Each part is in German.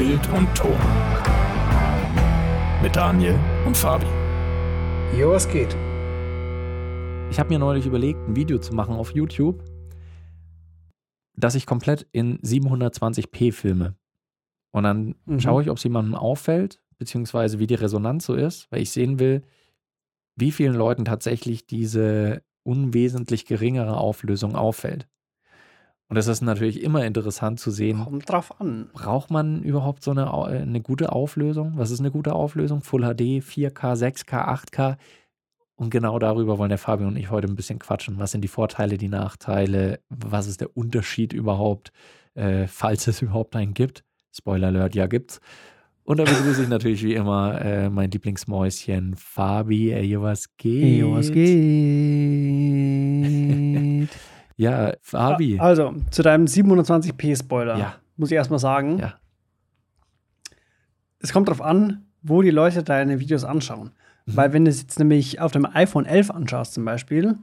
Bild und Ton. Mit Daniel und Fabi. Jo, was geht? Ich habe mir neulich überlegt, ein Video zu machen auf YouTube, das ich komplett in 720p filme. Und dann Mhm. schaue ich, ob es jemandem auffällt, beziehungsweise wie die Resonanz so ist, weil ich sehen will, wie vielen Leuten tatsächlich diese unwesentlich geringere Auflösung auffällt. Und es ist natürlich immer interessant zu sehen, Kommt drauf an. braucht man überhaupt so eine, äh, eine gute Auflösung? Was ist eine gute Auflösung? Full HD, 4K, 6K, 8K? Und genau darüber wollen der Fabio und ich heute ein bisschen quatschen. Was sind die Vorteile, die Nachteile? Was ist der Unterschied überhaupt, äh, falls es überhaupt einen gibt? Spoiler Alert, ja gibt's. Und da begrüße ich natürlich wie immer äh, mein Lieblingsmäuschen Fabi. Ey, was geht? Jo, was geht? Ja, Fabi. Also, zu deinem 720p-Spoiler Ja. muss ich erstmal sagen, Ja. es kommt drauf an, wo die Leute deine Videos anschauen. Mhm. Weil wenn du es jetzt nämlich auf dem iPhone 11 anschaust zum Beispiel,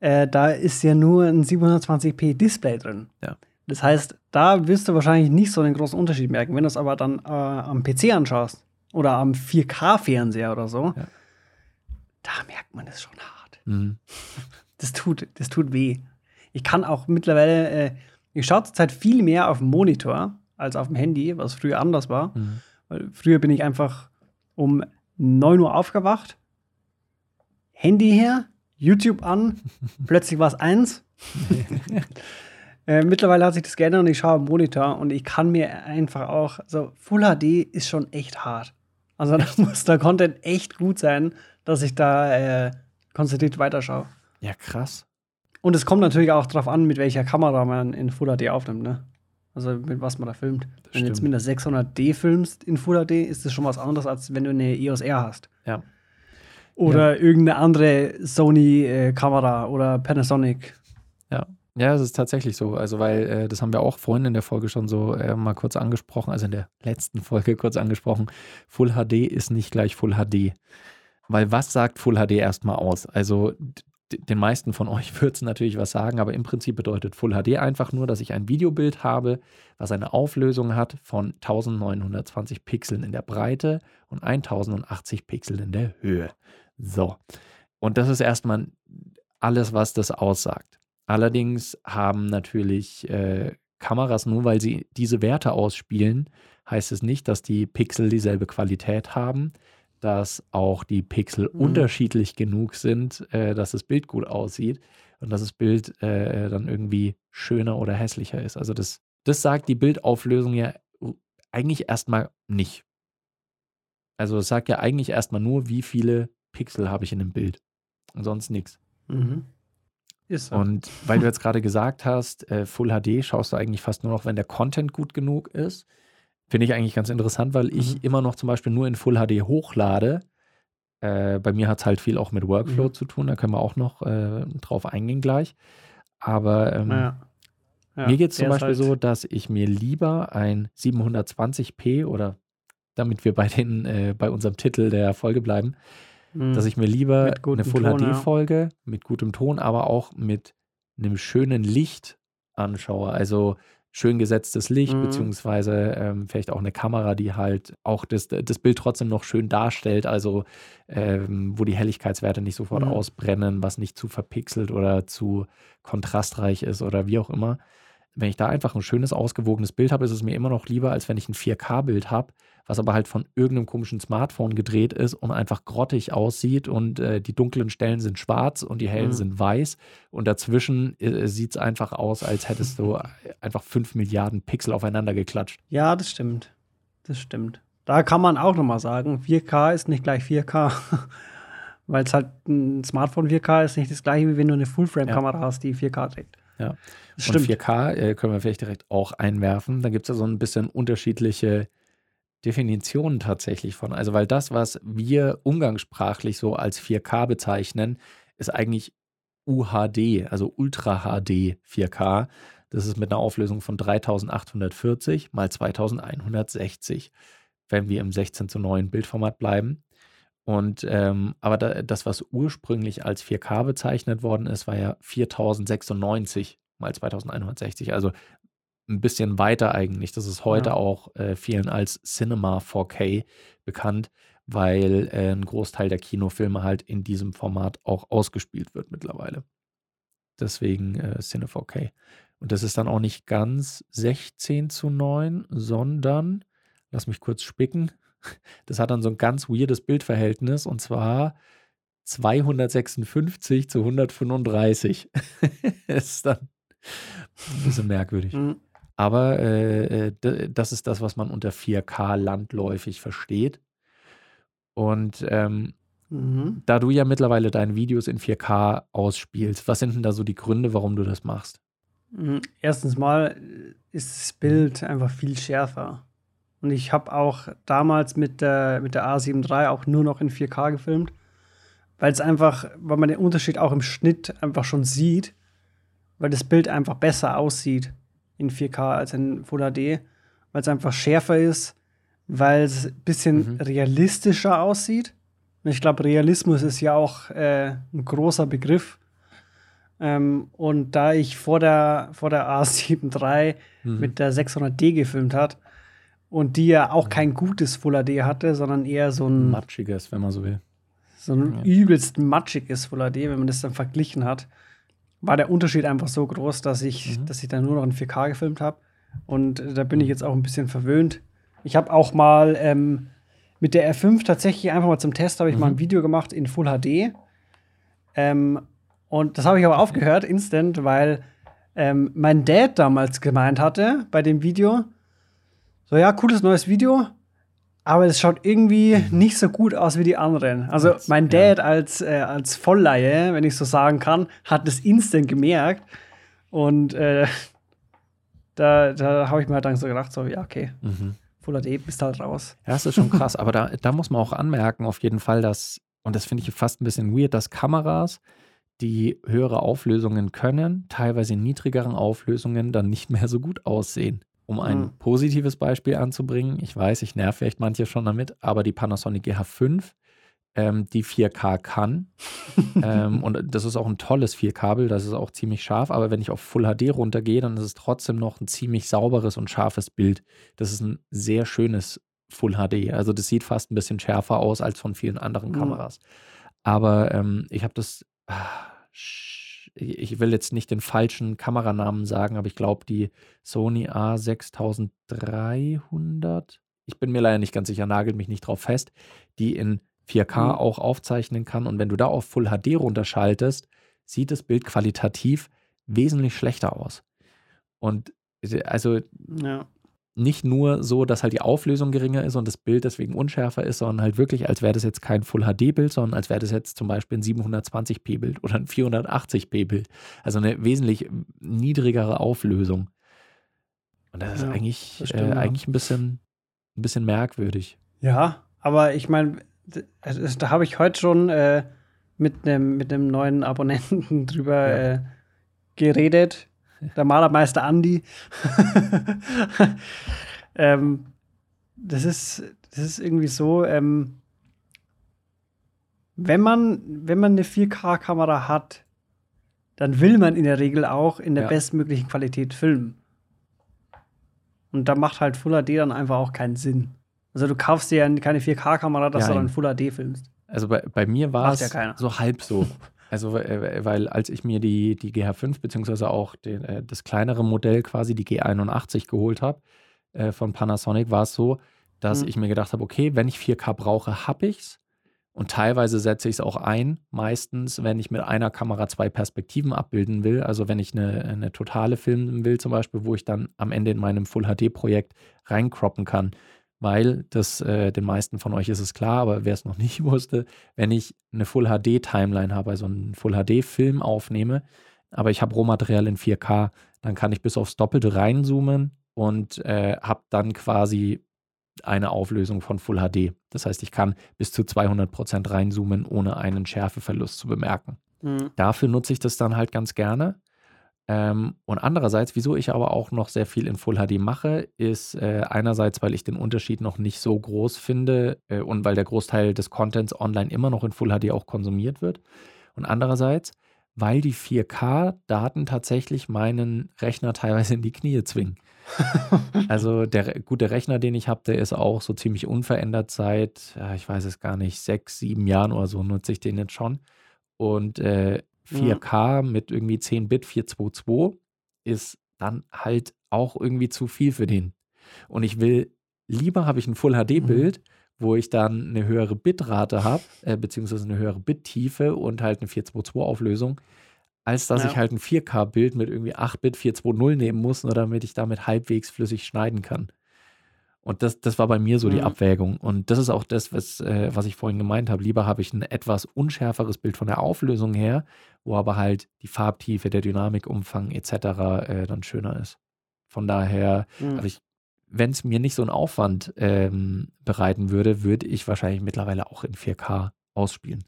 äh, da ist ja nur ein 720p Display drin. Ja. Das heißt, da wirst du wahrscheinlich nicht so einen großen Unterschied merken. Wenn du es aber dann äh, am PC anschaust oder am 4K-Fernseher oder so, Ja. da merkt man es schon hart. Mhm. Das tut, das tut weh. Ich kann auch mittlerweile, äh, ich schaue zurzeit viel mehr auf dem Monitor als auf dem Handy, was früher anders war. Mhm. Weil früher bin ich einfach um 9 Uhr aufgewacht, Handy her, YouTube an, plötzlich war es eins. äh, mittlerweile hat sich das geändert und ich schaue am Monitor und ich kann mir einfach auch, also Full HD ist schon echt hart. Also da muss der Content echt gut sein, dass ich da äh, konzentriert weiterschaue. Ja, krass. Und es kommt natürlich auch darauf an, mit welcher Kamera man in Full HD aufnimmt, ne? Also mit was man da filmt. wenn du jetzt mit einer 600D filmst in Full HD, ist das schon was anderes, als wenn du eine EOS R hast. Ja. Oder irgendeine andere Sony-Kamera oder Panasonic. Ja. Ja, es ist tatsächlich so. Also, weil äh, das haben wir auch vorhin in der Folge schon so äh, mal kurz angesprochen, also in der letzten Folge kurz angesprochen. Full HD ist nicht gleich Full HD. Weil was sagt Full HD erstmal aus? Also, den meisten von euch wird es natürlich was sagen, aber im Prinzip bedeutet Full HD einfach nur, dass ich ein Videobild habe, was eine Auflösung hat von 1920 Pixeln in der Breite und 1080 Pixeln in der Höhe. So. Und das ist erstmal alles, was das aussagt. Allerdings haben natürlich äh, Kameras, nur weil sie diese Werte ausspielen, heißt es nicht, dass die Pixel dieselbe Qualität haben, dass auch die Pixel Mhm. unterschiedlich genug sind, äh, dass das Bild gut aussieht und dass das Bild äh, dann irgendwie schöner oder hässlicher ist. Also das, das sagt die Bildauflösung ja eigentlich erstmal nicht. Also es sagt ja eigentlich erstmal nur, wie viele Pixel habe ich in dem Bild. Und sonst nichts. Mhm. Ist so. Und weil du jetzt gerade gesagt hast, äh, Full HD schaust du eigentlich fast nur noch, wenn der Content gut genug ist. Finde ich eigentlich ganz interessant, weil ich Mhm. immer noch zum Beispiel nur in Full HD hochlade. Äh, bei mir hat es halt viel auch mit Workflow Mhm. zu tun, da können wir auch noch äh, drauf eingehen gleich. Aber ähm, ja. Ja, mir geht es zum Beispiel halt- so, dass ich mir lieber ein 720p oder damit wir bei, den, äh, bei unserem Titel der Folge bleiben, Mhm. dass ich mir lieber eine Full Ton, ja. HD-Folge mit gutem Ton, aber auch mit einem schönen Licht anschaue. Also schön gesetztes Licht, Mhm. beziehungsweise ähm, vielleicht auch eine Kamera, die halt auch das, das Bild trotzdem noch schön darstellt, also ähm, wo die Helligkeitswerte nicht sofort Mhm. ausbrennen, was nicht zu verpixelt oder zu kontrastreich ist oder wie auch immer. Wenn ich da einfach ein schönes, ausgewogenes Bild habe, ist es mir immer noch lieber, als wenn ich ein 4K-Bild habe, was aber halt von irgendeinem komischen Smartphone gedreht ist und einfach grottig aussieht und äh, die dunklen Stellen sind schwarz und die hellen Mhm. sind weiß und dazwischen äh, sieht es einfach aus, als hättest du einfach 5 Milliarden Pixel aufeinander geklatscht. Ja, das stimmt. Das stimmt. Da kann man auch nochmal sagen, 4K ist nicht gleich 4K. Weil es halt ein Smartphone 4K ist nicht das gleiche, wie wenn du eine Full-Frame-Kamera hast, die 4K trägt. Ja. Das Und stimmt. 4K äh, können wir vielleicht direkt auch einwerfen. Da gibt es ja so ein bisschen unterschiedliche Definitionen tatsächlich von. Also, weil das, was wir umgangssprachlich so als 4K bezeichnen, ist eigentlich UHD, also Ultra HD 4K. Das ist mit einer Auflösung von 3840 mal 2160, wenn wir im 16 zu 9 Bildformat bleiben. Und ähm, aber da, das, was ursprünglich als 4K bezeichnet worden ist, war ja 4096 mal 2160, also ein bisschen weiter eigentlich. Das ist heute Ja. auch äh, vielen als Cinema 4K bekannt, weil äh, ein Großteil der Kinofilme halt in diesem Format auch ausgespielt wird mittlerweile. Deswegen äh, Cine 4K. Und das ist dann auch nicht ganz 16 zu 9, sondern, lass mich kurz spicken, das hat dann so ein ganz weirdes Bildverhältnis und zwar 256 zu 135. das ist dann ein bisschen merkwürdig. Mhm. Aber äh, äh, das ist das, was man unter 4K landläufig versteht. Und ähm, Mhm. da du ja mittlerweile deine Videos in 4K ausspielst, was sind denn da so die Gründe, warum du das machst? Mhm. Erstens mal äh, ist das Bild einfach viel schärfer. Und ich habe auch damals mit der, mit der A7 III auch nur noch in 4K gefilmt, weil es einfach, weil man den Unterschied auch im Schnitt einfach schon sieht, weil das Bild einfach besser aussieht in 4K als in Full HD, weil es einfach schärfer ist, weil es ein bisschen Mhm. realistischer aussieht. Und ich glaube, Realismus ist ja auch äh, ein großer Begriff. Ähm, und da ich vor der, vor der A7 III Mhm. mit der 600D gefilmt hat und die ja auch kein gutes Full HD hatte, sondern eher so ein, Matschiges, wenn man so will. so ein Ja. übelst matschiges Full HD, wenn man das dann verglichen hat, war der Unterschied einfach so groß, dass ich, Mhm. dass ich dann nur noch in 4K gefilmt habe. Und äh, da bin ich jetzt auch ein bisschen verwöhnt. Ich habe auch mal ähm, mit der R5 tatsächlich einfach mal zum Test habe ich mal Mhm. ein Video gemacht in Full HD. Ähm, und das habe ich aber aufgehört, instant, weil ähm, mein Dad damals gemeint hatte bei dem Video, so ja, cooles neues Video, aber es schaut irgendwie nicht so gut aus wie die anderen. Also Als- mein. Dad als, äh, als Vollleihe, wenn ich so sagen kann, hat das instant gemerkt. Und äh, da, da habe ich mir halt dann so gedacht, so, ja, okay, Mhm. Full HD bist halt raus. Ja, das ist schon krass. Aber da, da muss man auch anmerken, auf jeden Fall, dass, und das finde ich fast ein bisschen weird, dass Kameras, die höhere Auflösungen können, teilweise in niedrigeren Auflösungen dann nicht mehr so gut aussehen. Um ein Mhm. positives Beispiel anzubringen, ich weiß, ich nerv vielleicht manche schon damit, aber die Panasonic GH5, ähm, die 4K kann, ähm, und das ist auch ein tolles 4Kabel, das ist auch ziemlich scharf, aber wenn ich auf Full HD runtergehe, dann ist es trotzdem noch ein ziemlich sauberes und scharfes Bild. Das ist ein sehr schönes Full HD. Also das sieht fast ein bisschen schärfer aus als von vielen anderen Mhm. Kameras. Aber ähm, ich habe das, ah, sch- ich will jetzt nicht den falschen Kameranamen sagen, aber ich glaube die Sony A6300, ich bin mir leider nicht ganz sicher, nagelt mich nicht drauf fest, die in 4K Mhm. auch aufzeichnen kann. Und wenn du da auf Full HD runterschaltest, sieht das Bild qualitativ wesentlich schlechter aus. Und also Ja. Nicht nur so, dass halt die Auflösung geringer ist und das Bild deswegen unschärfer ist, sondern halt wirklich, als wäre das jetzt kein Full-HD-Bild, sondern als wäre das jetzt zum Beispiel ein 720p-Bild oder ein 480p-Bild. Also eine wesentlich niedrigere Auflösung. Und das ist Ja, eigentlich, das äh, stimmt, ja. eigentlich ein bisschen, ein bisschen merkwürdig. Ja, aber ich meine, da habe ich heute schon äh, mit einem mit neuen Abonnenten drüber Ja. äh, geredet. Der Malermeister Andi. ähm, das ist das ist irgendwie so, ähm, wenn man wenn man eine 4K-Kamera hat, dann will man in der Regel auch in der Ja. bestmöglichen Qualität filmen. Und da macht halt Full HD dann einfach auch keinen Sinn. Also du kaufst dir ja keine 4K-Kamera, dass du Nein. dann Full HD filmst. Also bei, bei mir war es ja so halb so. Also, äh, weil als ich mir die, die GH5 beziehungsweise auch den, äh, das kleinere Modell quasi, die G81 geholt habe äh, von Panasonic, war es so, dass Mhm. ich mir gedacht habe, okay, wenn ich 4K brauche, habe ich's. Und teilweise setze ich es auch ein, meistens, wenn ich mit einer Kamera zwei Perspektiven abbilden will. Also wenn ich eine, eine totale filmen will, zum Beispiel, wo ich dann am Ende in meinem Full-HD-Projekt reinkroppen kann. Weil das, äh, den meisten von euch ist es klar, aber wer es noch nicht wusste, wenn ich eine Full-HD-Timeline habe, also einen Full-HD-Film aufnehme, aber ich habe Rohmaterial in 4K, dann kann ich bis aufs Doppelte reinzoomen und äh, habe dann quasi eine Auflösung von Full HD. Das heißt, ich kann bis zu 200% reinzoomen, ohne einen Schärfeverlust zu bemerken. Mhm. Dafür nutze ich das dann halt ganz gerne. Ähm, und andererseits, wieso ich aber auch noch sehr viel in Full HD mache, ist äh, einerseits, weil ich den Unterschied noch nicht so groß finde äh, und weil der Großteil des Contents online immer noch in Full HD auch konsumiert wird. Und andererseits, weil die 4K-Daten tatsächlich meinen Rechner teilweise in die Knie zwingen. also der gute Rechner, den ich habe, der ist auch so ziemlich unverändert seit, ja, ich weiß es gar nicht, sechs, sieben Jahren oder so nutze ich den jetzt schon. Und äh, 4K mhm. mit irgendwie 10 Bit 422 ist dann halt auch irgendwie zu viel für den. Und ich will, lieber habe ich ein Full HD-Bild, mhm. wo ich dann eine höhere Bitrate habe, äh, beziehungsweise eine höhere Bittiefe und halt eine 422-Auflösung, als dass ja. ich halt ein 4K-Bild mit irgendwie 8-Bit 420 nehmen muss, nur damit ich damit halbwegs flüssig schneiden kann. Und das, das war bei mir so die mhm. Abwägung. Und das ist auch das, was, äh, was ich vorhin gemeint habe. Lieber habe ich ein etwas unschärferes Bild von der Auflösung her, wo aber halt die Farbtiefe, der Dynamikumfang etc. Äh, dann schöner ist. Von daher, mhm. also wenn es mir nicht so einen Aufwand ähm, bereiten würde, würde ich wahrscheinlich mittlerweile auch in 4K ausspielen.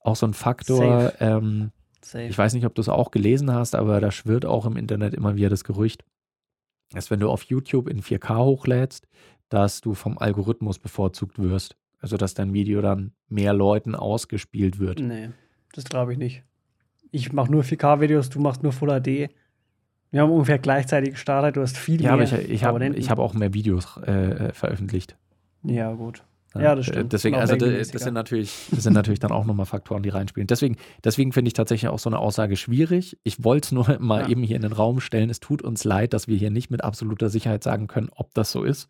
Auch so ein Faktor, ähm, ich weiß nicht, ob du es auch gelesen hast, aber da schwirrt auch im Internet immer wieder das Gerücht, dass wenn du auf YouTube in 4K hochlädst, dass du vom Algorithmus bevorzugt wirst. Also dass dein Video dann mehr Leuten ausgespielt wird. Nee, das glaube ich nicht. Ich mache nur 4K-Videos, du machst nur Full HD. Wir haben ungefähr gleichzeitig gestartet, du hast viel ja, mehr. Ja, aber ich, ich habe hab auch mehr Videos äh, veröffentlicht. Ja, gut. Ja, das stimmt. Deswegen, also das, das, sind natürlich, das sind natürlich dann auch nochmal Faktoren, die reinspielen. Deswegen, deswegen finde ich tatsächlich auch so eine Aussage schwierig. Ich wollte es nur mal ja. eben hier in den Raum stellen. Es tut uns leid, dass wir hier nicht mit absoluter Sicherheit sagen können, ob das so ist.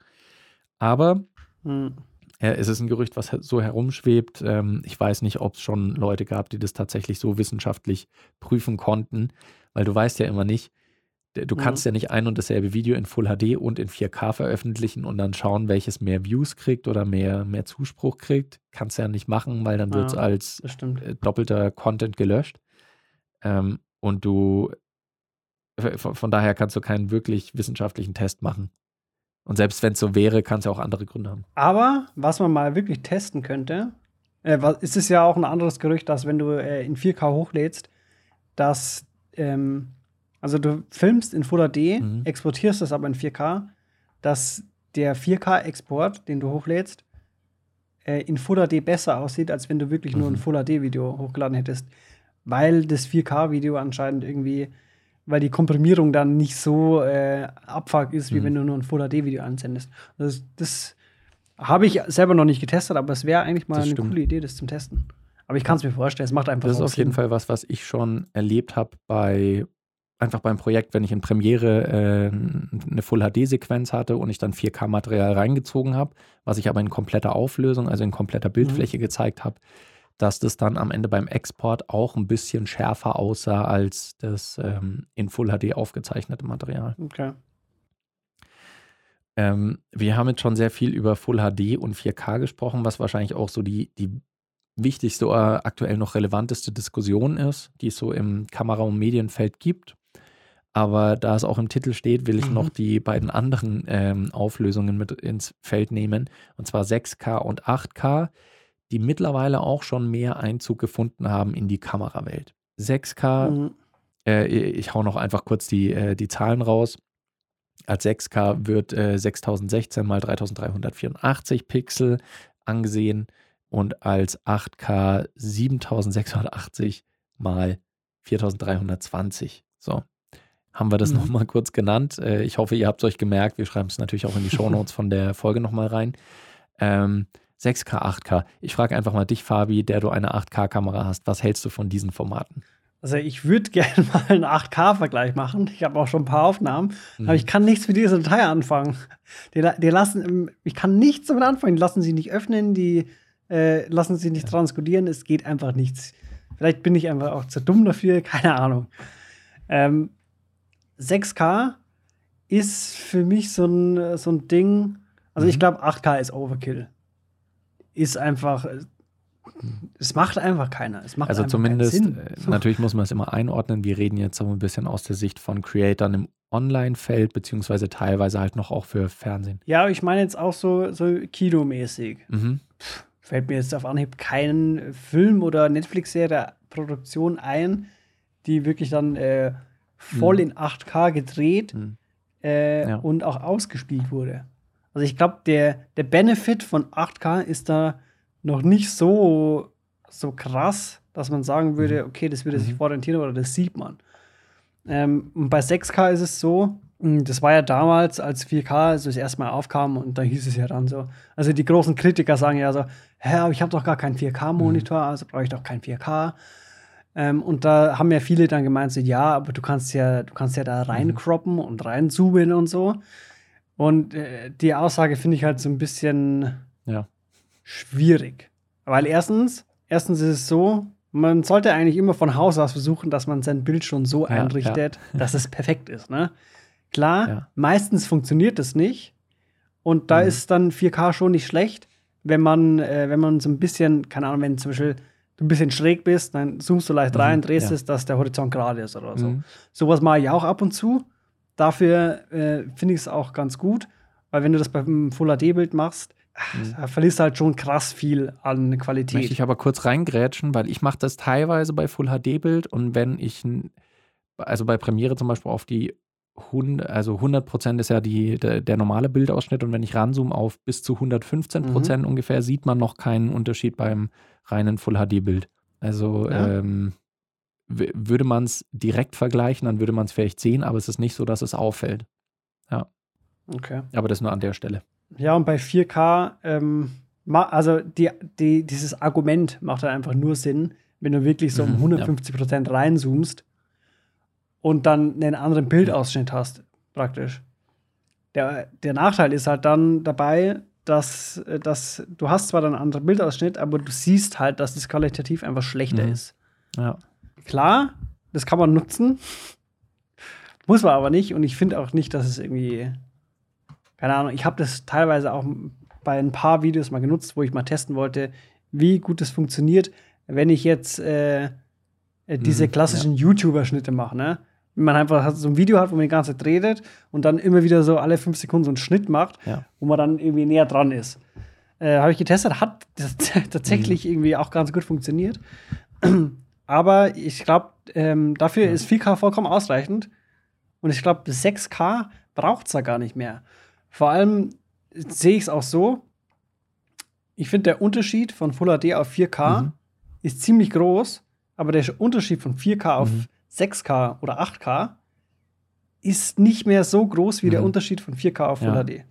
Aber hm. ja, es ist ein Gerücht, was so herumschwebt. Ähm, ich weiß nicht, ob es schon Leute gab, die das tatsächlich so wissenschaftlich prüfen konnten, weil du weißt ja immer nicht, Du kannst mhm. ja nicht ein und dasselbe Video in Full HD und in 4K veröffentlichen und dann schauen, welches mehr Views kriegt oder mehr, mehr Zuspruch kriegt. Kannst du ja nicht machen, weil dann wird es ja, als äh, doppelter Content gelöscht. Ähm, und du, von, von, daher kannst du keinen wirklich wissenschaftlichen Test machen. Und selbst wenn es so wäre, kann es ja auch andere Gründe haben. Aber was man mal wirklich testen könnte, äh, ist es ja auch ein anderes Gerücht, dass wenn du äh, in 4K hochlädst, dass ähm, also du filmst in Full HD, mhm. exportierst das aber in 4K, dass der 4K-Export, den du hochlädst, äh, in Full HD besser aussieht, als wenn du wirklich mhm. nur ein mhm. Full HD-Video hochgeladen hättest. Weil das 4K-Video anscheinend irgendwie, weil die Komprimierung dann nicht so äh, abfuck ist, wie mhm. wenn du nur ein Full HD-Video ansendest. Das, das habe ich selber noch nicht getestet, aber es wäre eigentlich mal das eine stimmt. coole Idee, das zum Testen. Aber ich kann es mir vorstellen, es macht einfach Das ist auf jeden Fall was, was ich schon erlebt habe bei einfach beim Projekt, wenn ich in Premiere äh, eine Full-HD-Sequenz hatte und ich dann 4K-Material reingezogen habe, was ich aber in kompletter Auflösung, also in kompletter Bildfläche mhm. gezeigt habe, dass das dann am Ende beim Export auch ein bisschen schärfer aussah als das ähm, in Full HD aufgezeichnete Material. Okay. Ähm, wir haben jetzt schon sehr viel über Full HD und 4K gesprochen, was wahrscheinlich auch so die, die wichtigste oder aktuell noch relevanteste Diskussion ist, die es so im Kamera- und Medienfeld gibt. Aber da es auch im Titel steht, will ich mhm. noch die beiden anderen ähm, Auflösungen mit ins Feld nehmen. Und zwar 6K und 8K, die mittlerweile auch schon mehr Einzug gefunden haben in die Kamerawelt. 6K, mhm. äh, ich hau noch einfach kurz die, äh, die Zahlen raus. Als 6K wird äh, 6016 mal 3384 Pixel angesehen und als 8K 7680 mal 4320. So, haben wir das mhm. nochmal kurz genannt. Äh, ich hoffe, ihr habt es euch gemerkt. Wir schreiben es natürlich auch in die Shownotes von der Folge nochmal rein. Ähm, 6K, 8K. Ich frage einfach mal dich, Fabi, der du eine 8K-Kamera hast. Was hältst du von diesen Formaten? Also ich würde gerne mal einen 8K-Vergleich machen. Ich habe auch schon ein paar Aufnahmen, mhm. aber ich kann nichts mit dieser Datei anfangen. Die, die, lassen, ich kann nichts damit anfangen. Die lassen sie nicht öffnen, die äh, lassen sie nicht ja. transkodieren. Es geht einfach nichts. Vielleicht bin ich einfach auch zu dumm dafür, keine Ahnung. Ähm, 6K ist für mich so ein, so ein Ding. Also, mhm. ich glaube, 8K ist Overkill. Ist einfach. Es macht einfach keiner. Es macht also zumindest, äh, natürlich muss man es immer einordnen. Wir reden jetzt so ein bisschen aus der Sicht von Creatern im Online-Feld, beziehungsweise teilweise halt noch auch für Fernsehen. Ja, ich meine jetzt auch so, so Kinomäßig. Mhm. fällt mir jetzt auf Anhieb keinen Film oder Netflix-Serie Produktion ein, die wirklich dann äh, voll mhm. in 8K gedreht mhm. äh, ja. und auch ausgespielt wurde. Also ich glaube, der, der Benefit von 8K ist da noch nicht so, so krass, dass man sagen würde, okay, das würde sich Mhm. orientieren oder das sieht man. Ähm, und bei 6K ist es so, mh, das war ja damals, als 4K so das erste Mal aufkam und da hieß es ja dann so, also die großen Kritiker sagen ja so, hä, aber ich habe doch gar keinen 4K-Monitor, also brauche ich doch kein 4K. Ähm, und da haben ja viele dann gemeint, so, ja, aber du kannst ja, du kannst ja da reincroppen und reinzoomen und so. Und äh, die Aussage finde ich halt so ein bisschen Ja. schwierig. Weil erstens, erstens ist es so, man sollte eigentlich immer von Haus aus versuchen, dass man sein Bild schon so Ja, einrichtet, dass es perfekt ist. Ne? Klar, Ja. meistens funktioniert das nicht. Und da Mhm. ist dann 4K schon nicht schlecht, wenn man, äh, wenn man so ein bisschen, keine Ahnung, wenn zum Beispiel du ein bisschen schräg bist, dann zoomst du leicht rein, drehst Mhm, ja. es, dass der Horizont gerade ist oder so. Mhm. Sowas mache ich auch ab und zu. Dafür äh, finde ich es auch ganz gut, weil wenn du das beim Full HD-Bild machst, ach, da verlierst du halt schon krass viel an Möchte Qualität. ich aber kurz reingrätschen, weil ich mache das teilweise bei Full HD-Bild und wenn ich, also bei Premiere zum Beispiel auf die 100, also 100% ist ja die, der, der normale Bildausschnitt und wenn ich ranzoome auf bis zu 115% Mhm. ungefähr, sieht man noch keinen Unterschied beim reinen Full HD-Bild. Also Ja. ähm, würde man es direkt vergleichen, dann würde man es vielleicht sehen, aber es ist nicht so, dass es auffällt. Okay. Aber das nur an der Stelle. Ja, und bei 4K, ähm, also die, die, dieses Argument macht halt einfach nur Sinn, wenn du wirklich so um Mhm, 150% reinzoomst und dann einen anderen Bildausschnitt hast, praktisch. Der, der Nachteil ist halt dann dabei, dass, äh, dass du hast zwar dann einen anderen Bildausschnitt, aber du siehst halt, dass das qualitativ einfach schlechter Mhm. ist. Ja. Klar, das kann man nutzen, muss man aber nicht und ich finde auch nicht, dass es irgendwie keine Ahnung, ich habe das teilweise auch bei ein paar Videos mal genutzt, wo ich mal testen wollte, wie gut es funktioniert, wenn ich jetzt äh, äh, diese Mhm, klassischen YouTuber-Schnitte mache, ne? Wenn man einfach hat- so ein Video hat, wo man die ganze Zeit redet und dann immer wieder so alle fünf Sekunden so einen Schnitt macht, Ja. wo man dann irgendwie näher dran ist. Äh, habe ich getestet, hat das tatsächlich Mhm. irgendwie auch ganz gut funktioniert. Aber ich glaube, ähm, dafür Ja. ist 4K vollkommen ausreichend. Und ich glaube, 6K braucht es da gar nicht mehr. Vor allem sehe ich es auch so. Ich finde, der Unterschied von Full HD auf 4K Mhm. ist ziemlich groß, aber der Unterschied von 4K auf Mhm. 6K oder 8K ist nicht mehr so groß wie der Mhm. Unterschied von 4K auf Full Ja. HD.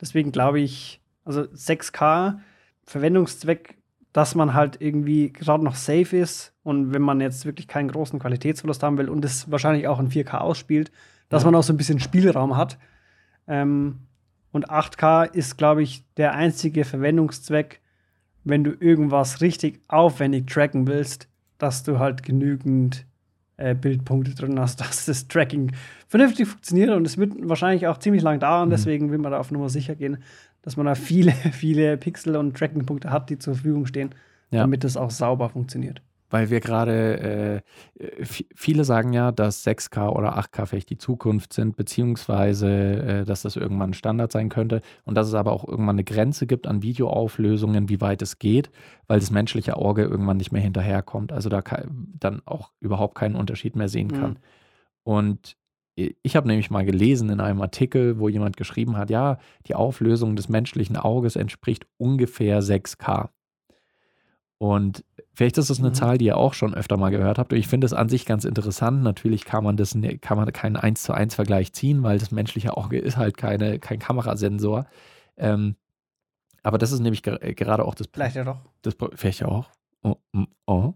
Deswegen glaube ich, also 6K Verwendungszweck, dass man halt irgendwie gerade noch safe ist und wenn man jetzt wirklich keinen großen Qualitätsverlust haben will und es wahrscheinlich auch in 4K ausspielt, dass Ja. man auch so ein bisschen Spielraum hat. Ähm, und 8K ist, glaube ich, der einzige Verwendungszweck, wenn du irgendwas richtig aufwendig tracken willst, dass du halt genügend äh, Bildpunkte drin hast, dass das Tracking vernünftig funktioniert und es wird wahrscheinlich auch ziemlich lang dauern, Mhm. deswegen will man da auf Nummer sicher gehen, dass man da viele, viele Pixel und Trackingpunkte hat, die zur Verfügung stehen, Ja. damit das auch sauber funktioniert. Weil wir gerade, äh, f- viele sagen ja, dass 6K oder 8K vielleicht die Zukunft sind, beziehungsweise, äh, dass das irgendwann Standard sein könnte und dass es aber auch irgendwann eine Grenze gibt an Videoauflösungen, wie weit es geht, weil das menschliche Auge irgendwann nicht mehr hinterherkommt, also da dann auch überhaupt keinen Unterschied mehr sehen kann. Mhm. Und ich habe nämlich mal gelesen in einem Artikel, wo jemand geschrieben hat, ja, die Auflösung des menschlichen Auges entspricht ungefähr 6K. Und vielleicht ist das eine Mhm. Zahl, die ihr auch schon öfter mal gehört habt. Und ich finde es an sich ganz interessant. Natürlich kann man das ne- kann man keinen 1 zu 1 Vergleich ziehen, weil das menschliche Auge ist halt keine, kein Kamerasensor. Ähm, aber das ist nämlich ger- äh, gerade auch das Vielleicht ja doch. das vielleicht ja auch. Oh, mm, oh.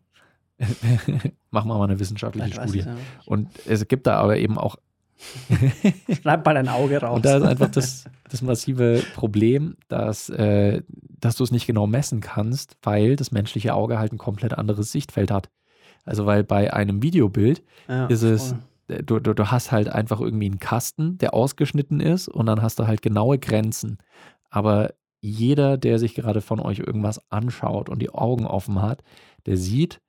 Machen wir mal eine wissenschaftliche Vielleicht Studie. nicht. Und es gibt da aber eben auch Schneid mal dein Auge raus. und da ist einfach das, das massive Problem, dass, äh, dass du es nicht genau messen kannst, weil das menschliche Auge halt ein komplett anderes Sichtfeld hat. Also weil bei einem Videobild ja, ist es, äh, du, du, du hast halt einfach irgendwie einen Kasten, der ausgeschnitten ist und dann hast du halt genaue Grenzen. Aber jeder, der sich gerade von euch irgendwas anschaut und die Augen offen hat, der sieht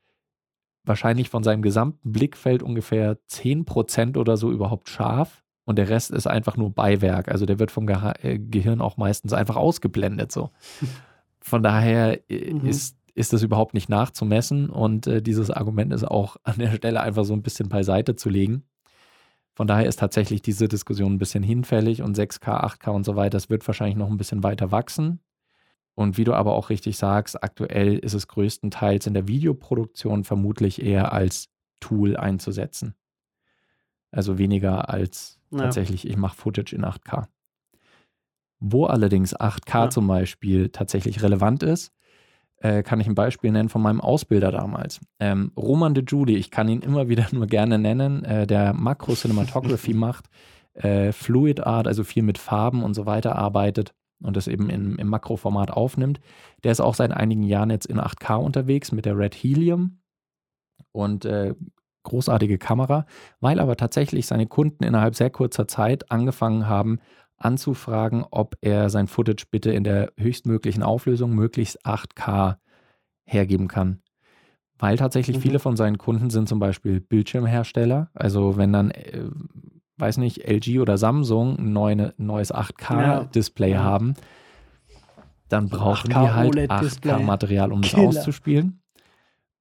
wahrscheinlich von seinem gesamten Blickfeld ungefähr 10% oder so überhaupt scharf und der Rest ist einfach nur Beiwerk. Also der wird vom Geha äh, Gehirn auch meistens einfach ausgeblendet so. Von daher äh, Mhm. ist, ist das überhaupt nicht nachzumessen und äh, dieses Argument ist auch an der Stelle einfach so ein bisschen beiseite zu legen. Von daher ist tatsächlich diese Diskussion ein bisschen hinfällig und 6K, 8K und so weiter, das wird wahrscheinlich noch ein bisschen weiter wachsen. Und wie du aber auch richtig sagst, aktuell ist es größtenteils in der Videoproduktion vermutlich eher als Tool einzusetzen. Also weniger als Ja. tatsächlich, ich mache Footage in 8K. Wo allerdings 8K Ja. zum Beispiel tatsächlich relevant ist, äh, kann ich ein Beispiel nennen von meinem Ausbilder damals. Ähm, Roman de Julie, ich kann ihn immer wieder nur gerne nennen, äh, der Makro-Cinematography macht, äh, Fluid Art, also viel mit Farben und so weiter arbeitet und das eben im, im Makroformat aufnimmt. Der ist auch seit einigen Jahren jetzt in 8K unterwegs mit der Red Helium und äh, großartige Kamera, weil aber tatsächlich seine Kunden innerhalb sehr kurzer Zeit angefangen haben, anzufragen, ob er sein Footage bitte in der höchstmöglichen Auflösung, möglichst 8K, hergeben kann. Weil tatsächlich Mhm. viele von seinen Kunden sind zum Beispiel Bildschirmhersteller. Also wenn dann, äh, weiß nicht, LG oder Samsung ein neue, neues 8K-Display Ja. haben, dann brauchen die 8K halt OLED-Display. 8K-Material, um das Killer. auszuspielen.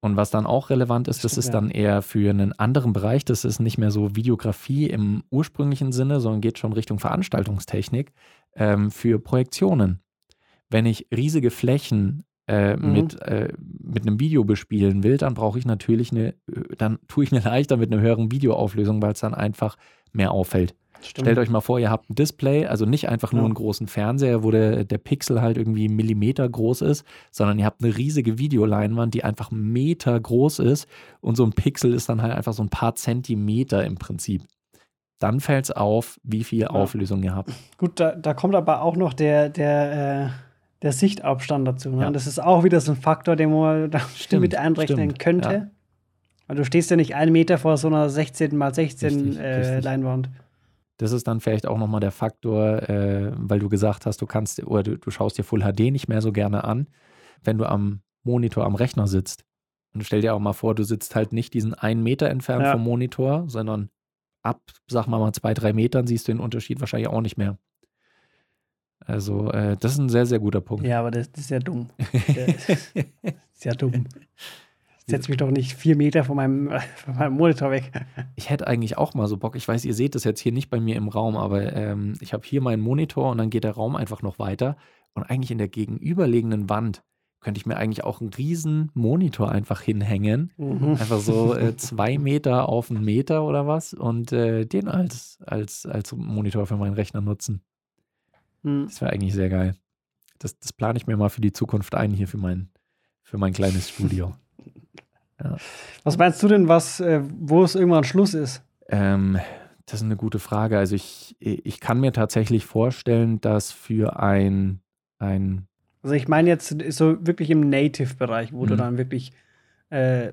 Und was dann auch relevant ist, das Stimmt, ist dann eher für einen anderen Bereich. Das ist nicht mehr so Videografie im ursprünglichen Sinne, sondern geht schon Richtung Veranstaltungstechnik ähm, für Projektionen. Wenn ich riesige Flächen äh, Mhm. mit, äh, mit einem Video bespielen will, dann brauche ich natürlich eine, äh, dann tue ich mir leichter mit einer höheren Videoauflösung, weil es dann einfach mehr auffällt. Stimmt. Stellt euch mal vor, ihr habt ein Display, also nicht einfach nur Ja. einen großen Fernseher, wo der, der Pixel halt irgendwie einen Millimeter groß ist, sondern ihr habt eine riesige Videoleinwand, die einfach Meter groß ist und so ein Pixel ist dann halt einfach so ein paar Zentimeter im Prinzip. Dann fällt es auf, wie viel Auflösung ihr habt. Gut, da, da kommt aber auch noch der, der, äh, der Sichtabstand dazu. Ne? Ja. Das ist auch wieder so ein Faktor, den man Stimmt, mit einrechnen stimmt, könnte. ja. Weil du stehst ja nicht einen Meter vor so einer 16 mal 16 Richtig, äh, richtig. Leinwand. Das ist dann vielleicht auch nochmal der Faktor, äh, weil du gesagt hast, du kannst oder du, du schaust dir Full HD nicht mehr so gerne an, wenn du am Monitor am Rechner sitzt. Und stell dir auch mal vor, du sitzt halt nicht diesen einen Meter entfernt Ja. vom Monitor, sondern ab, sag mal mal, zwei, drei Metern siehst du den Unterschied wahrscheinlich auch nicht mehr. Also, äh, das ist ein sehr, sehr guter Punkt. Ja, aber das, das ist ja dumm. Das ist ja dumm. Ich setz mich doch nicht vier Meter von meinem, von meinem Monitor weg. Ich hätte eigentlich auch mal so Bock. Ich weiß, ihr seht das jetzt hier nicht bei mir im Raum, aber ähm, ich habe hier meinen Monitor und dann geht der Raum einfach noch weiter. Und eigentlich in der gegenüberliegenden Wand könnte ich mir eigentlich auch einen riesen Monitor einfach hinhängen. Mhm. Einfach so äh, zwei Meter auf einen Meter oder was und äh, den als, als, als Monitor für meinen Rechner nutzen. Hm. Das wäre eigentlich sehr geil. Das, das plane ich mir mal für die Zukunft ein, hier für mein, für mein kleines Studio. Was meinst du denn, was, äh, wo es irgendwann Schluss ist? Ähm, das ist eine gute Frage. Also ich, ich kann mir tatsächlich vorstellen, dass für ein, ein Also ich meine jetzt so wirklich im Native-Bereich, wo du Mhm. dann wirklich äh,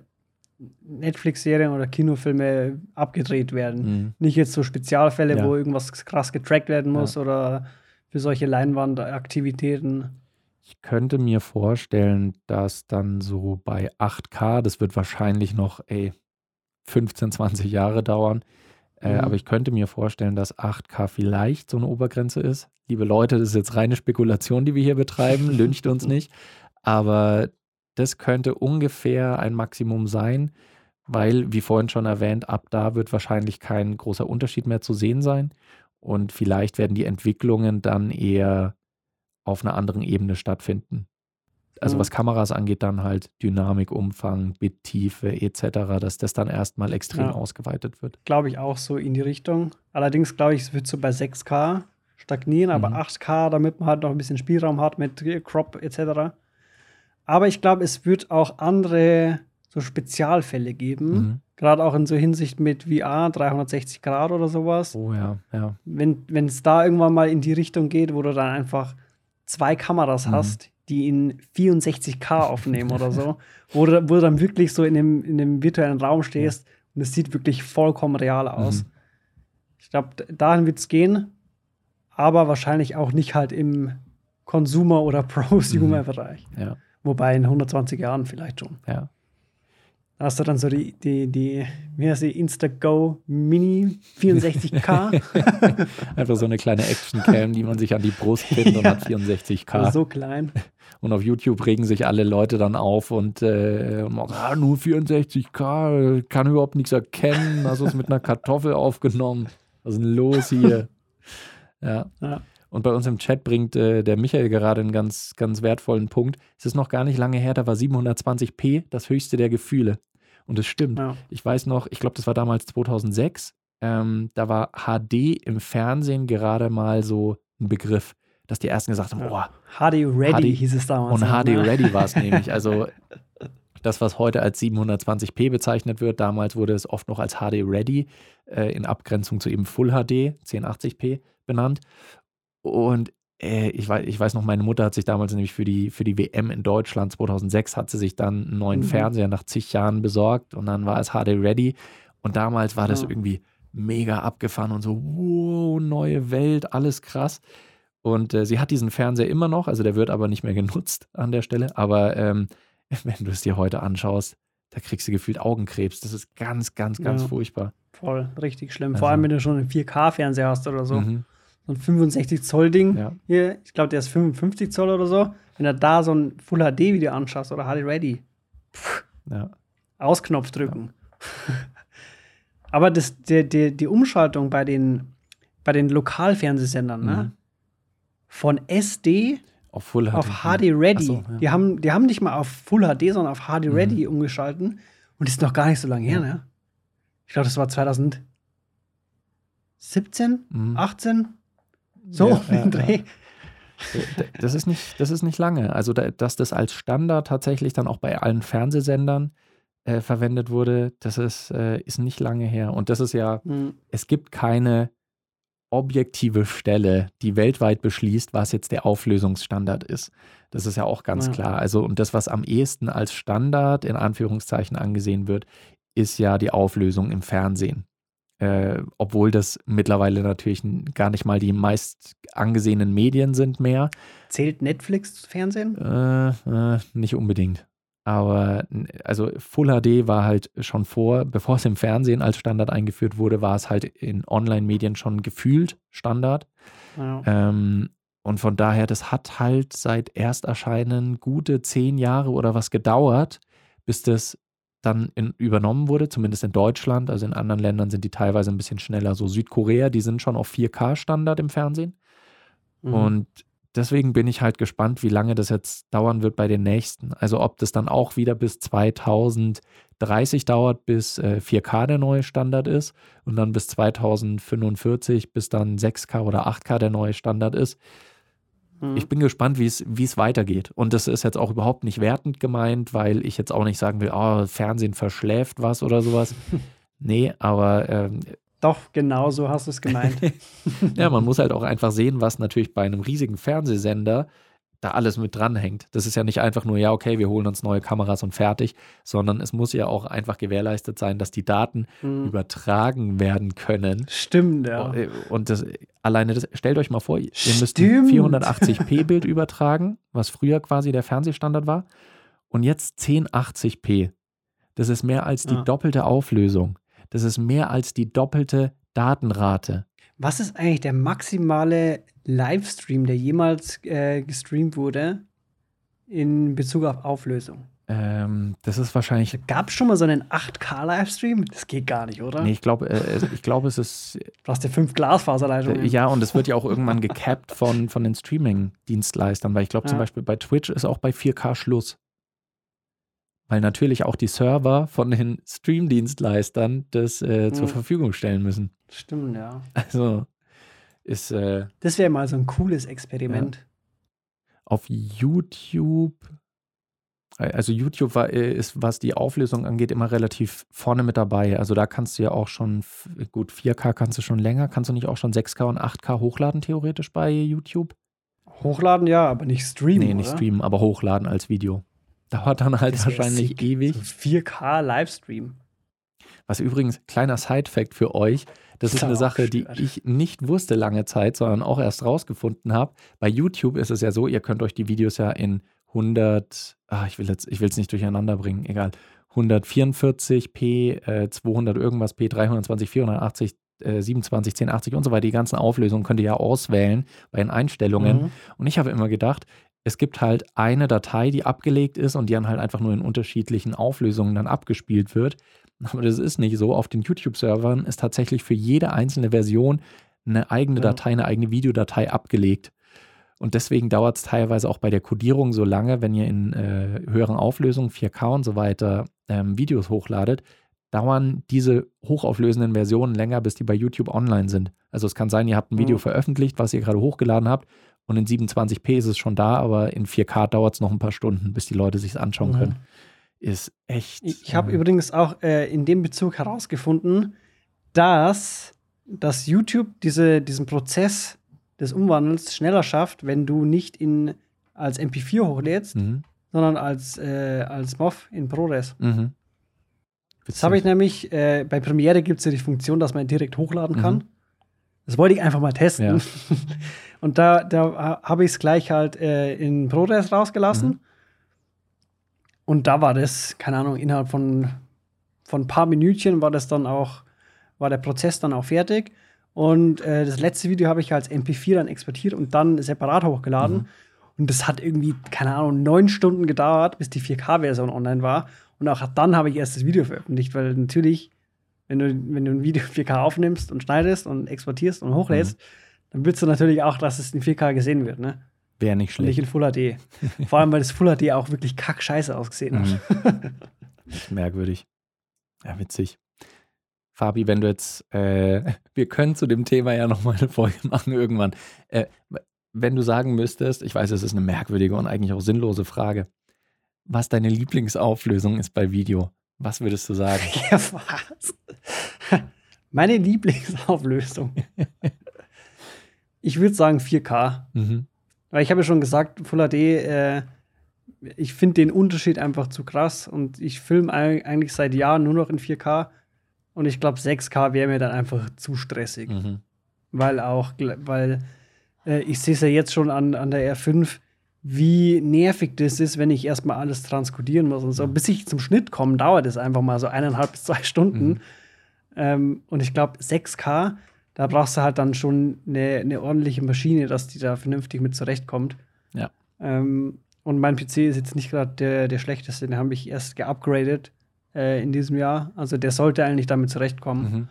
Netflix-Serien oder Kinofilme abgedreht werden. mh, Nicht jetzt so Spezialfälle, Ja. wo irgendwas krass getrackt werden muss oder für solche Leinwandaktivitäten. Ich könnte mir vorstellen, dass dann so bei 8K, das wird wahrscheinlich noch, ey, 15, 20 Jahre dauern. Äh, Mhm. aber ich könnte mir vorstellen, dass 8K vielleicht so eine Obergrenze ist. Liebe Leute, das ist jetzt reine Spekulation, die wir hier betreiben. Lyncht uns nicht. Aber das könnte ungefähr ein Maximum sein, weil, wie vorhin schon erwähnt, ab da wird wahrscheinlich kein großer Unterschied mehr zu sehen sein. Und vielleicht werden die Entwicklungen dann eher auf einer anderen Ebene stattfinden. Also Mhm. was Kameras angeht, dann halt Dynamik, Umfang, Bittiefe etc., dass das dann erstmal extrem Ja. ausgeweitet wird. Glaube ich auch so in die Richtung. Allerdings glaube ich, es wird so bei 6K stagnieren, aber Mhm. 8K, damit man halt noch ein bisschen Spielraum hat mit Crop etc. Aber ich glaube, es wird auch andere so Spezialfälle geben. Mhm. Gerade auch in so Hinsicht mit VR, 360 Grad oder sowas. Oh ja, ja. Wenn es da irgendwann mal in die Richtung geht, wo du dann einfach zwei Kameras Mhm. hast, die in 64K aufnehmen oder so, wo du, wo du dann wirklich so in dem, in dem virtuellen Raum stehst und es sieht wirklich vollkommen real aus. Mhm. Ich glaube, dahin wird es gehen, aber wahrscheinlich auch nicht halt im Consumer- oder Prosumer-Bereich. Ja, Wobei in 120 Jahren vielleicht schon. ja. Da hast du dann so die, die, die wie heißt die, Instago Mini 64K. Einfach so eine kleine Action-Cam, die man sich an die Brust und Ja. hat 64K. so klein. Und auf YouTube regen sich alle Leute dann auf und äh, und ah, nur 64K, kann überhaupt nichts erkennen, hast uns mit einer Kartoffel aufgenommen. Was ist denn los hier? Ja. Ja. Und bei uns im Chat bringt äh, der Michael gerade einen ganz, ganz wertvollen Punkt. Es ist noch gar nicht lange her, da war 720p das höchste der Gefühle. Und es stimmt. Ja. Ich weiß noch, ich glaube, das war damals 2006. Ähm, da war HD im Fernsehen gerade mal so ein Begriff, dass die ersten gesagt haben, Ja. HD Ready HD hieß es damals. und HD ne? Ready war es nämlich. Also das, was heute als 720p bezeichnet wird, damals wurde es oft noch als HD Ready äh, in Abgrenzung zu eben Full HD, 1080p benannt. Und äh, ich, weiß, ich weiß noch, meine Mutter hat sich damals nämlich für die, für die WM in Deutschland 2006 hat sie sich dann einen neuen Mhm. Fernseher nach zig Jahren besorgt und dann war es HD Ready. Und damals war das Ja. irgendwie mega abgefahren und so, wow, neue Welt, alles krass. Und äh, sie hat diesen Fernseher immer noch, also der wird aber nicht mehr genutzt an der Stelle. Aber ähm, wenn du es dir heute anschaust, da kriegst du gefühlt Augenkrebs. Das ist ganz, ganz, ganz Ja. furchtbar. Voll, richtig schlimm. Also- Vor allem, wenn du schon einen 4K-Fernseher hast oder so. Mhm. So ein 65 Zoll Ding. Ja. Hier, ich glaube, der ist 55 Zoll oder so. Wenn du da so ein Full HD Video anschaust oder HD Ready, Ja. Ausknopf drücken. Aber das, der, der, die Umschaltung bei den, bei den Lokalfernsehsendern, ne? Mhm. Von SD Auf Full HD. auf HD Ready. So, ja. die, haben, die haben nicht mal auf Full HD, sondern auf HD Mhm. Ready umgeschalten. Und das ist noch gar nicht so lange her, Ja. ne? Ich glaube, das war 2017, Mhm. 18, so Ja, ja, Dreh. Das ist nicht, das ist nicht lange. Also, da, dass das als Standard tatsächlich dann auch bei allen Fernsehsendern äh, verwendet wurde, das ist, äh, ist nicht lange her. Und das ist ja, Hm, es gibt keine objektive Stelle, die weltweit beschließt, was jetzt der Auflösungsstandard ist. Das ist ja auch ganz Ja. klar. Also, und das, was am ehesten als Standard in Anführungszeichen angesehen wird, ist ja die Auflösung im Fernsehen. Äh, obwohl das mittlerweile natürlich gar nicht mal die meist angesehenen Medien sind mehr. Zählt Netflix Fernsehen? Äh, äh, nicht unbedingt. Aber also Full HD war halt schon vor, bevor es im Fernsehen als Standard eingeführt wurde, war es halt in Online-Medien schon gefühlt Standard. Ja. Ähm, und von daher, das hat halt seit Ersterscheinen gute zehn Jahre oder was gedauert, bis das dann in, übernommen wurde, zumindest in Deutschland. Also in anderen Ländern sind die teilweise ein bisschen schneller. So Südkorea, die sind schon auf 4K-Standard im Fernsehen. Mhm. Und deswegen bin ich halt gespannt, wie lange das jetzt dauern wird bei den nächsten. Also ob das dann auch wieder bis 2030 dauert, bis äh, 4K der neue Standard ist und dann bis 2045, bis dann 6K oder 8K der neue Standard ist. Mhm. Ich bin gespannt, wie es weitergeht. Und das ist jetzt auch überhaupt nicht wertend gemeint, weil ich jetzt auch nicht sagen will, oh, Fernsehen verschläft was oder sowas. Nee, aber ähm, Doch, genau so hast du es gemeint. ja, man muss halt auch einfach sehen, was natürlich bei einem riesigen Fernsehsender da alles mit dranhängt. Das ist ja nicht einfach nur, ja, okay, wir holen uns neue Kameras und fertig, sondern es muss ja auch einfach gewährleistet sein, dass die Daten Mhm. übertragen werden können. Stimmt, ja. Äh, Und das alleine das, stellt euch mal vor, ihr müsst ein Stimmt. 480p-Bild übertragen, was früher quasi der Fernsehstandard war, und jetzt 1080p. Das ist mehr als die Ja. doppelte Auflösung. Das ist mehr als die doppelte Datenrate. Was ist eigentlich der maximale Livestream, der jemals äh, gestreamt wurde in Bezug auf Auflösung? Ähm, das ist wahrscheinlich. Gab es schon mal so einen 8K-Livestream? Das geht gar nicht, oder? Nee, ich glaube, äh, es- ich glaube, es ist. Du hast ja fünf Glasfaserleitungen. Äh, ja, und es wird ja auch irgendwann gecapped von, von den Streaming-Dienstleistern, weil ich glaube zum Ja. Beispiel bei Twitch ist auch bei 4K Schluss. Weil natürlich auch die Server von den Stream-Dienstleistern das äh, zur Mhm. Verfügung stellen müssen. Stimmt, ja. Also ist äh, Das wäre mal so ein cooles Experiment. auf YouTube. Also YouTube war, äh, ist, was die Auflösung angeht, immer relativ vorne mit dabei. Also da kannst du ja auch schon, gut, 4K kannst du schon länger, kannst du nicht auch schon 6K und 8K hochladen theoretisch bei YouTube? Hochladen ja, aber nicht streamen. nee, nicht oder? streamen, aber hochladen als Video. Dauert dann halt wahrscheinlich sick. ewig. So 4K Livestream. Was übrigens, kleiner Side-Fact für euch, das ist eine Sache, die ich nicht wusste lange Zeit, sondern auch erst rausgefunden habe. Bei YouTube ist es ja so, ihr könnt euch die Videos ja in 100, ah, ich will jetzt, ich will es nicht durcheinander bringen, egal, 144p, äh, 200 irgendwas p, 320, 480, äh, 27, 1080 und so weiter, die ganzen Auflösungen könnt ihr ja auswählen bei den Einstellungen. Mhm. Und ich habe immer gedacht, es gibt halt eine Datei, die abgelegt ist und die dann halt einfach nur in unterschiedlichen Auflösungen dann abgespielt wird. Aber das ist nicht so. Auf den YouTube-Servern ist tatsächlich für jede einzelne Version eine eigene Ja. Datei, eine eigene Videodatei abgelegt. Und deswegen dauert es teilweise auch bei der Codierung so lange, wenn ihr in äh, höheren Auflösungen, 4K und so weiter, ähm, Videos hochladet, dauern diese hochauflösenden Versionen länger, bis die bei YouTube online sind. Also es kann sein, ihr habt ein Video Mhm. veröffentlicht, was ihr gerade hochgeladen habt und in 27p ist es schon da, aber in 4K dauert es noch ein paar Stunden, bis die Leute sich anschauen Mhm. können. Ist echt. Ich, ich habe äh, übrigens auch äh, in dem Bezug herausgefunden, dass, dass YouTube diese, diesen Prozess des Umwandels schneller schafft, wenn du nicht in, als MP4 hochlädst, Mhm. sondern als, äh, als MOV in ProRes. Mhm. Das habe ich nämlich, äh, bei Premiere gibt es ja die Funktion, dass man direkt hochladen kann. Mhm. Das wollte ich einfach mal testen. Ja. Und da, da ha- habe ich es gleich halt äh, in ProRes rausgelassen. Mhm. Und da war das, keine Ahnung, innerhalb von, von ein paar Minütchen war das dann auch, war der Prozess dann auch fertig. Und äh, das letzte Video habe ich als MP4 dann exportiert und dann separat hochgeladen. Mhm. Und das hat irgendwie, keine Ahnung, neun Stunden gedauert, bis die 4K-Version online war. Und auch dann habe ich erst das Video veröffentlicht, weil natürlich, wenn du, wenn du ein Video 4K aufnimmst und schneidest und exportierst und hochlädst, dann willst du natürlich auch, dass es in 4K gesehen wird, ne? Wäre nicht Und nicht schlecht. in Full HD. Vor allem, weil das Full HD auch wirklich kack scheiße ausgesehen hat. Mhm. Merkwürdig. Ja, witzig. Fabi, wenn du jetzt, äh, wir können zu dem Thema ja noch mal eine Folge machen irgendwann. Äh, wenn du sagen müsstest, ich weiß, es ist eine merkwürdige und eigentlich auch sinnlose Frage, was deine Lieblingsauflösung ist bei Video, was würdest du sagen? Ja, was? Meine Lieblingsauflösung. Ich würde sagen 4K. Mhm. Weil ich habe ja schon gesagt, Full HD, äh, ich finde den Unterschied einfach zu krass und ich filme eig- eigentlich seit Jahren nur noch in 4K und ich glaube 6K wäre mir dann einfach zu stressig, Mhm. weil auch, weil äh, ich sehe es ja jetzt schon an, an der R5, wie nervig das ist, wenn ich erstmal alles transkodieren muss und so. Bis ich zum Schnitt komme, dauert es einfach mal so eineinhalb bis zwei Stunden. Mhm. Ähm, und ich glaube, 6K, da brauchst du halt dann schon eine, eine ordentliche Maschine, dass die da vernünftig mit zurechtkommt. Ja. Ähm, und mein PC ist jetzt nicht gerade der, der schlechteste, den habe ich erst geupgradet äh, in diesem Jahr. Also der sollte eigentlich damit zurechtkommen. Mhm.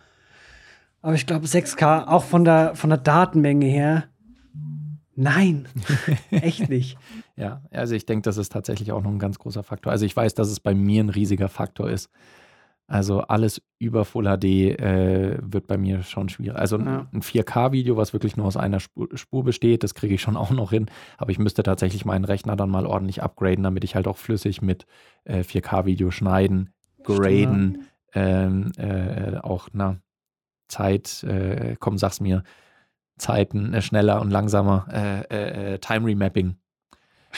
Aber ich glaube, 6K, auch von der, von der Datenmenge her, nein, echt nicht. Ja, also ich denke, das ist tatsächlich auch noch ein ganz großer Faktor. Also ich weiß, dass es bei mir ein riesiger Faktor ist. Also alles über Full HD äh, wird bei mir schon schwierig. Also Ja. ein 4K-Video, was wirklich nur aus einer Spur, Spur besteht, das kriege ich schon auch noch hin. Aber ich müsste tatsächlich meinen Rechner dann mal ordentlich upgraden, damit ich halt auch flüssig mit äh, 4K-Video schneiden, graden, ähm, äh, auch na, Zeit, äh, komm, sag's mir, Zeiten äh, schneller und langsamer äh, Time Remapping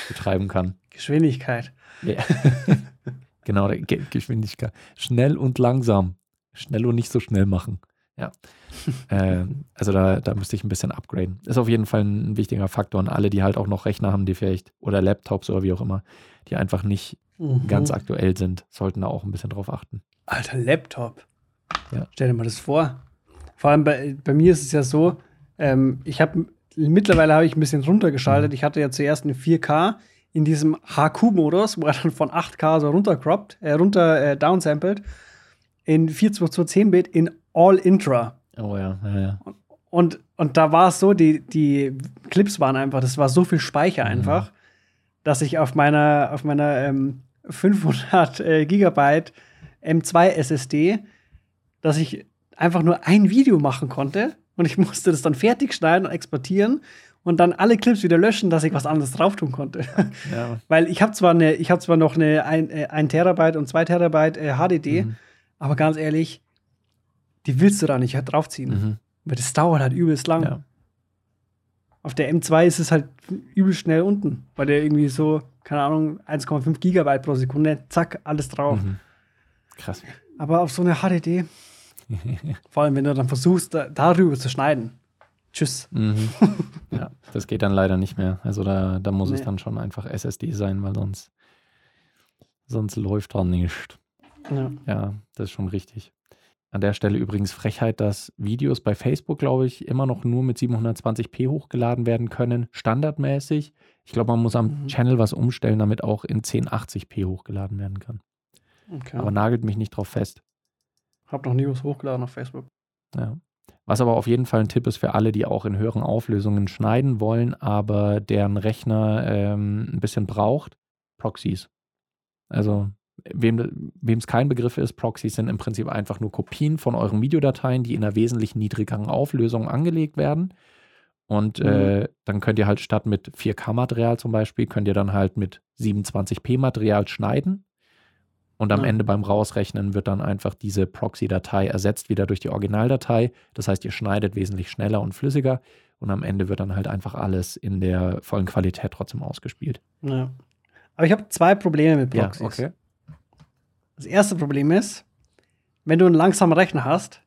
betreiben kann. Geschwindigkeit. Ja. genau, der Ge Geschwindigkeit. Schnell und langsam. Schnell und nicht so schnell machen. Ja. äh, also da, da müsste ich ein bisschen upgraden. Ist auf jeden Fall ein wichtiger Faktor. Und alle, die halt auch noch Rechner haben, die vielleicht, oder Laptops oder wie auch immer, die einfach nicht Mhm. ganz aktuell sind, sollten da auch ein bisschen drauf achten. Alter, Laptop. Ja. Stell dir mal das vor. Vor allem bei, bei mir ist es ja so, ähm, ich habe mittlerweile habe ich ein bisschen runtergeschaltet. Ich hatte ja zuerst eine 4K in diesem HQ-Modus, wo er dann von 8K so runtercroppt, äh, runter äh, downsampled, in 42210-Bit in All Intra. Oh ja, ja, ja. Und, und da war es so, die, die Clips waren einfach, das war so viel Speicher Mhm. einfach, dass ich auf meiner, auf meiner ähm, 500 äh, Gigabyte M2 SSD, dass ich einfach nur ein Video machen konnte und ich musste das dann fertig schneiden und exportieren und dann alle Clips wieder löschen, dass ich was anderes drauf tun konnte. ja. Weil ich habe zwar eine, ich habe zwar noch eine 1 äh, ein Terabyte und 2 Terabyte äh, HDD, Mhm. aber ganz ehrlich, die willst du da nicht draufziehen. Mhm. Weil das dauert halt übelst lang. Ja. Auf der M2 ist es halt übel schnell unten, weil der irgendwie so, keine Ahnung, 1,5 Gigabyte pro Sekunde, zack, alles drauf. Mhm. Krass. Aber auf so eine HDD, vor allem wenn du dann versuchst, da, darüber zu schneiden. Tschüss. Mhm. Ja, das geht dann leider nicht mehr. Also da, da muss es Nee. dann schon einfach SSD sein, weil sonst, sonst läuft da nicht. Ja. Ja, das ist schon richtig. An der Stelle übrigens Frechheit, dass Videos bei Facebook, glaube ich, immer noch nur mit 720p hochgeladen werden können, standardmäßig. Ich glaube, man muss am Mhm. Channel was umstellen, damit auch in 1080p hochgeladen werden kann. Okay. Aber nagelt mich nicht drauf fest. Hab noch nie was hochgeladen auf Facebook. Ja. Was aber auf jeden Fall ein Tipp ist für alle, die auch in höheren Auflösungen schneiden wollen, aber deren Rechner ähm, ein bisschen braucht, Proxys. Also wem es kein Begriff ist, Proxys sind im Prinzip einfach nur Kopien von euren Videodateien, die in einer wesentlich niedrigeren Auflösung angelegt werden. Und mhm. äh, dann könnt ihr halt statt mit 4K-Material zum Beispiel, könnt ihr dann halt mit 27p-Material schneiden. Und am ja. Ende beim Rausrechnen wird dann einfach diese Proxy-Datei ersetzt wieder durch die Originaldatei. Das heißt, ihr schneidet wesentlich schneller und flüssiger. Und am Ende wird dann halt einfach alles in der vollen Qualität trotzdem ausgespielt. Ja. Aber ich habe zwei Probleme mit Proxys. Ja, okay. Das erste Problem ist, wenn du einen langsamen Rechner hast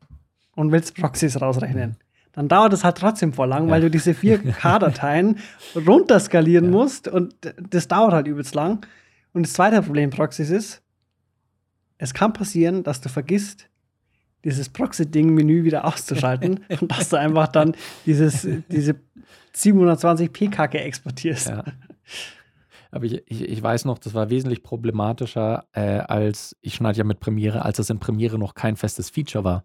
und willst Proxys rausrechnen, dann dauert es halt trotzdem voll lang, ja. weil du diese 4K-Dateien runterskalieren musst und das dauert halt übelst lang. Und das zweite Problem Proxys ist, es kann passieren, dass du vergisst, dieses Proxy-Ding-Menü wieder auszuschalten und dass du einfach dann dieses, diese 720p-Kacke exportierst. Ja. Aber ich, ich, ich, weiß noch, das war wesentlich problematischer, äh, als ich schneide ja mit Premiere, als es in Premiere noch kein festes Feature war.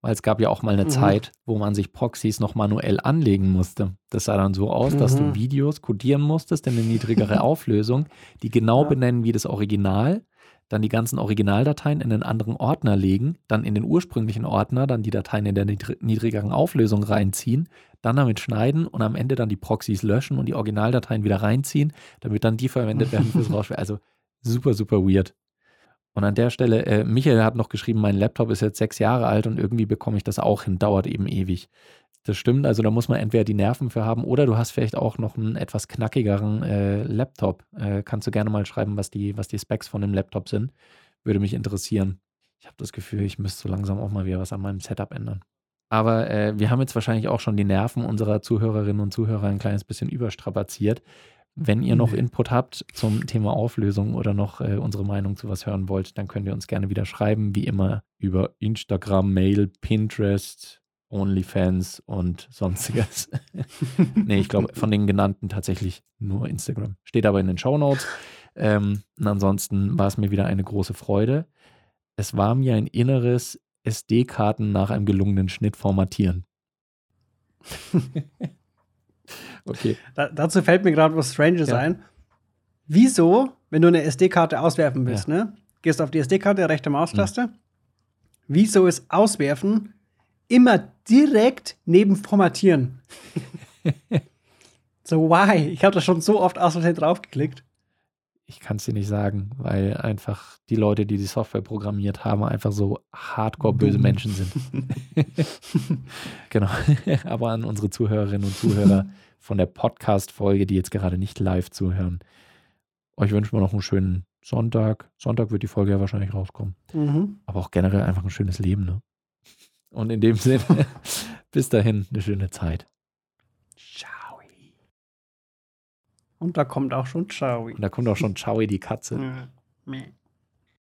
Weil es gab ja auch mal eine mhm. Zeit, wo man sich Proxys noch manuell anlegen musste. Das sah dann so aus, mhm. dass du mhm. Videos codieren musstest in eine niedrigere Auflösung, die genau ja. benennen wie das Original, dann die ganzen Originaldateien in einen anderen Ordner legen, dann in den ursprünglichen Ordner dann die Dateien in der niedrigeren Auflösung reinziehen, dann damit schneiden und am Ende dann die Proxys löschen und die Originaldateien wieder reinziehen, damit dann die verwendet werden fürs Rausschneiden. Also super, super weird. Und an der Stelle, äh, Michael hat noch geschrieben, mein Laptop ist jetzt sechs Jahre alt und irgendwie bekomme ich das auch hin, dauert eben ewig. Das stimmt, also da muss man entweder die Nerven für haben oder du hast vielleicht auch noch einen etwas knackigeren äh, Laptop. Äh, kannst du gerne mal schreiben, was die, was die Specs von dem Laptop sind. Würde mich interessieren. Ich habe das Gefühl, ich müsste so langsam auch mal wieder was an meinem Setup ändern. Aber äh, wir haben jetzt wahrscheinlich auch schon die Nerven unserer Zuhörerinnen und Zuhörer ein kleines bisschen überstrapaziert. Wenn ihr noch Input habt zum Thema Auflösung oder noch äh, unsere Meinung zu was hören wollt, dann könnt ihr uns gerne wieder schreiben, wie immer über Instagram, Mail, Pinterest, OnlyFans und sonstiges. nee, ich glaube, von den genannten tatsächlich nur Instagram. Steht aber in den Show Notes. Ähm, und ansonsten war es mir wieder eine große Freude. Es war mir ein inneres SD-Karten nach einem gelungenen Schnitt formatieren. okay. Da, dazu fällt mir gerade was Stranges ja. ein. Wieso, wenn du eine SD-Karte auswerfen willst, ja. ne? Gehst auf die SD-Karte, rechte Maustaste. Mhm. Wieso ist Auswerfen immer direkt neben Formatieren? so, why? Ich habe da schon so oft aus draufgeklickt ich kann es dir nicht sagen, weil einfach die Leute, die die Software programmiert haben, einfach so hardcore böse Menschen sind. genau. Aber an unsere Zuhörerinnen und Zuhörer von der Podcast-Folge, die jetzt gerade nicht live zuhören, euch wünschen wir noch einen schönen Sonntag. Sonntag wird die Folge ja wahrscheinlich rauskommen. Mhm. Aber auch generell einfach ein schönes Leben. Ne? Und in dem Sinne, bis dahin eine schöne Zeit. Und da kommt auch schon Chowie. Und da kommt auch schon Chowie, die Katze.